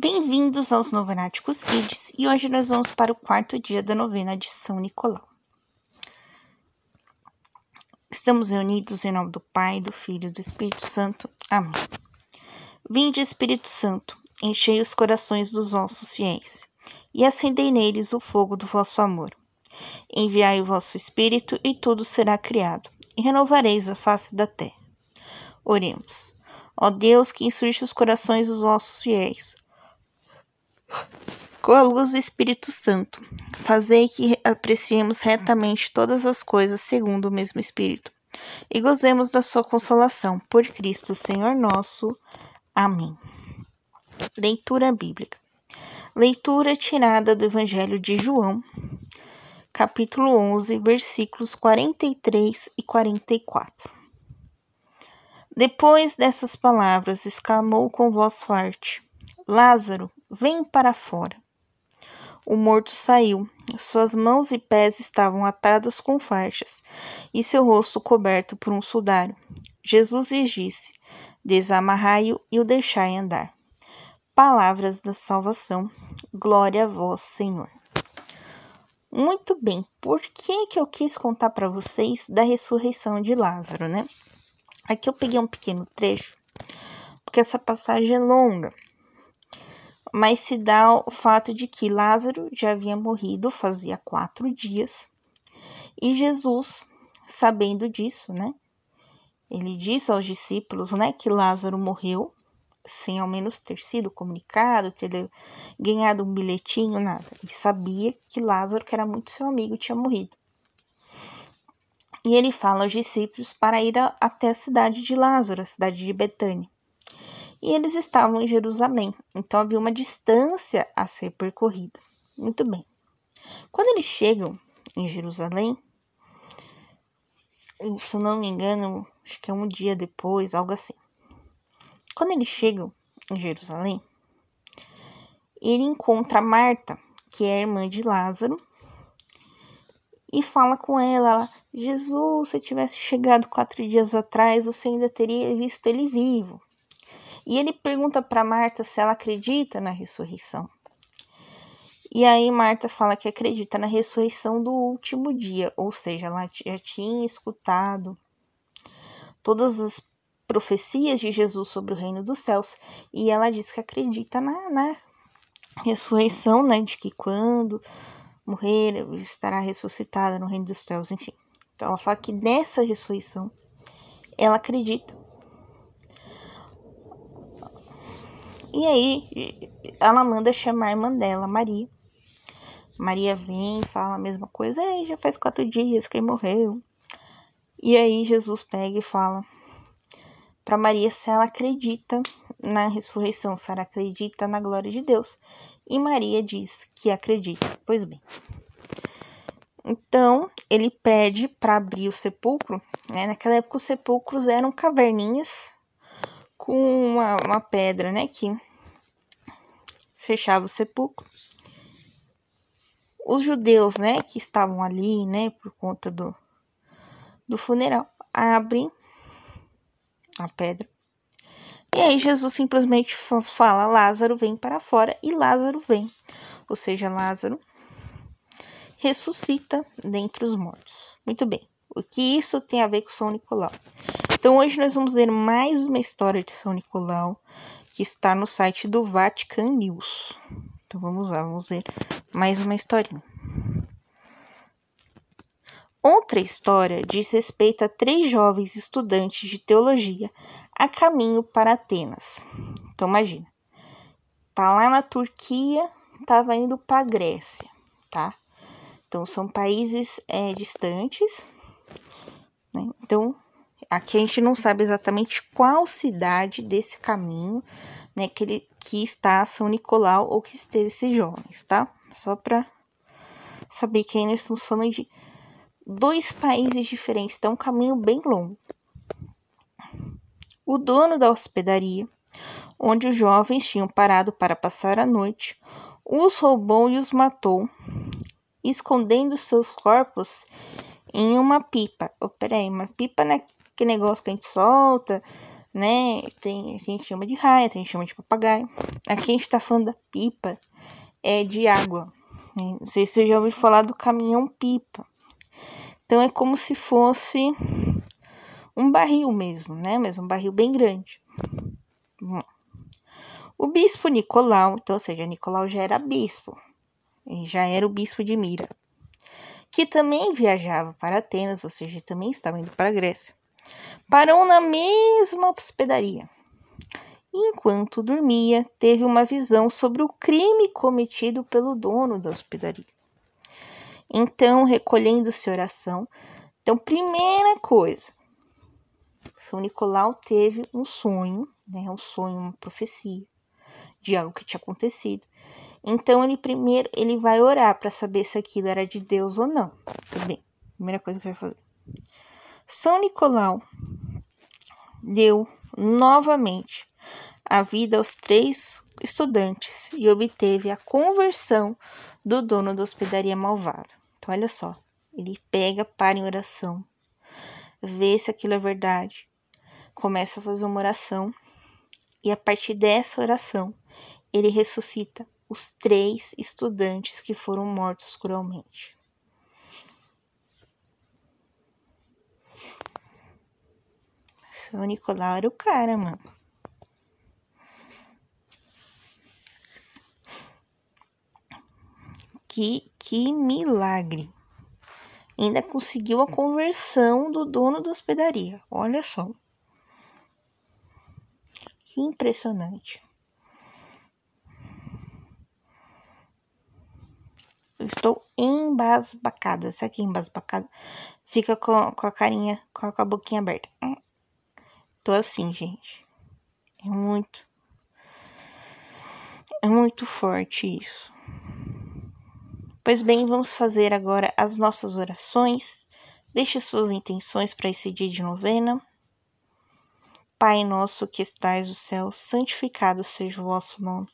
Bem-vindos aos Novenáticos Kids e hoje nós vamos para o quarto dia da novena de São Nicolau. Estamos reunidos em nome do Pai, do Filho e do Espírito Santo. Amém. Vinde, Espírito Santo, enchei os corações dos vossos fiéis e acendei neles o fogo do vosso amor. Enviai o vosso Espírito e tudo será criado, e renovareis a face da terra. Oremos. Ó Deus, que insurge os corações dos vossos fiéis, com a luz do Espírito Santo, fazei que apreciemos retamente todas as coisas segundo o mesmo Espírito, e gozemos da sua consolação. Por Cristo, Senhor nosso. Amém. Leitura Bíblica. Leitura tirada do Evangelho de João, capítulo 11, versículos 43 e 44. Depois dessas palavras, exclamou com voz forte: Lázaro, vem para fora. O morto saiu, suas mãos e pés estavam atados com faixas e seu rosto coberto por um sudário. Jesus lhes disse: Desamarrai-o e o deixai andar. Palavras da salvação. Glória a vós, Senhor. Muito bem, por que que eu quis contar para vocês da ressurreição de Lázaro, né? Aqui eu peguei um pequeno trecho, porque essa passagem é longa, mas se dá o fato de que Lázaro já havia morrido fazia quatro dias e Jesus, sabendo disso, né? Ele disse aos discípulos, né, que Lázaro morreu sem ao menos ter sido comunicado, ter ganhado um bilhetinho, nada. Ele sabia que Lázaro, que era muito seu amigo, tinha morrido. E ele fala aos discípulos para ir a, até a cidade de Lázaro, a cidade de Betânia. E eles estavam em Jerusalém, então havia uma distância a ser percorrida. Muito bem. Quando eles chegam em Jerusalém, se não me engano, acho que é um dia depois, algo assim. Quando eles chegam em Jerusalém, ele encontra Marta, que é irmã de Lázaro, e fala com ela: Jesus, se tivesse chegado quatro dias atrás, você ainda teria visto ele vivo. E ele pergunta para Marta se ela acredita na ressurreição. E aí Marta fala que acredita na ressurreição do último dia, ou seja, ela já tinha escutado todas as profecias de Jesus sobre o reino dos céus e ela diz que acredita na, na ressurreição, né, de que quando morrer, estará ressuscitada no reino dos céus, enfim. Então ela fala que nessa ressurreição ela acredita. E aí ela manda chamar a irmã dela, Maria. Maria vem, fala a mesma coisa, Ei, já faz quatro dias que ele morreu. E aí Jesus pega e fala para Maria se ela acredita na ressurreição, se ela acredita na glória de Deus. E Maria diz que acredita. Pois bem. Então, ele pede para abrir o sepulcro. Né? Naquela época, os sepulcros eram caverninhas com uma, uma pedra, né? Que fechava o sepulcro. Os judeus, né, que estavam ali, né, por conta do, do funeral, abrem a pedra e aí Jesus simplesmente fala: Lázaro vem para fora e Lázaro vem. Ou seja, Lázaro ressuscita dentre os mortos. Muito bem. O que isso tem a ver com São Nicolau? Então hoje nós vamos ler mais uma história de São Nicolau que está no site do Vatican News. Então vamos lá, vamos ler mais uma historinha. Outra história diz respeito a três jovens estudantes de teologia a caminho para Atenas. Então imagina, tá lá na Turquia, tava indo para Grécia, tá? Então são países é, distantes, né? Então aqui a gente não sabe exatamente qual cidade desse caminho, né, que, ele, que está São Nicolau ou que esteve esses jovens, tá? Só para saber que ainda estamos falando de dois países diferentes, então um caminho bem longo. O dono da hospedaria, onde os jovens tinham parado para passar a noite, os roubou e os matou, escondendo seus corpos em uma pipa. Oh, peraí, uma pipa não é que negócio que a gente solta, né? Tem, a gente chama de raia, a gente chama de papagaio. Aqui a gente tá falando da pipa, é de água. Não sei se você já ouviu falar do caminhão pipa. Então é como se fosse um barril mesmo, né? Mas um barril bem grande. O bispo Nicolau, então, ou seja, Nicolau já era bispo, já era o bispo de Mira, que também viajava para Atenas, ou seja, também estava indo para a Grécia, parou na mesma hospedaria. Enquanto dormia, teve uma visão sobre o crime cometido pelo dono da hospedaria. Então, recolhendo-se oração, então, primeira coisa, São Nicolau teve um sonho, né, um sonho, uma profecia de algo que tinha acontecido. Então, ele primeiro ele vai orar para saber se aquilo era de Deus ou não. Tudo bem, primeira coisa que vai fazer. São Nicolau deu novamente a vida aos três estudantes e obteve a conversão do dono da hospedaria malvada. Então, olha só, ele pega, para em oração, vê se aquilo é verdade, começa a fazer uma oração e a partir dessa oração ele ressuscita os três estudantes que foram mortos cruelmente. São Nicolau era o cara, mano. Que, que milagre! Ainda conseguiu a conversão do dono da hospedaria. Olha só. Que impressionante. Eu estou embasbacada. Sabe que embasbacada? Fica com, com a carinha, com a, com a boquinha aberta. Tô assim, gente. É muito. É muito forte isso. Pois bem, vamos fazer agora as nossas orações. Deixe suas intenções para esse dia de novena. Pai nosso que estais no céu, santificado seja o vosso nome.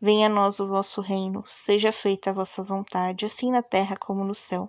Venha a nós o vosso reino, seja feita a vossa vontade, assim na terra como no céu.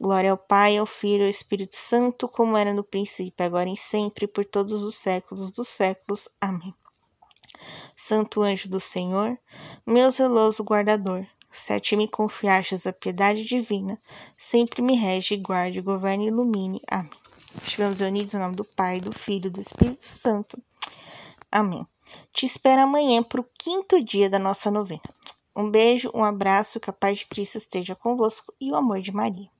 Glória ao Pai, ao Filho e ao Espírito Santo, como era no princípio, agora e sempre, por todos os séculos dos séculos. Amém. Santo anjo do Senhor, meu zeloso guardador, se a ti me confiastes a piedade divina, sempre me rege, guarde, governe e ilumine. Amém. Estivemos unidos em nome do Pai, do Filho e do Espírito Santo. Amém. Te espero amanhã para o quinto dia da nossa novena. Um beijo, um abraço, que a paz de Cristo esteja convosco e o amor de Maria.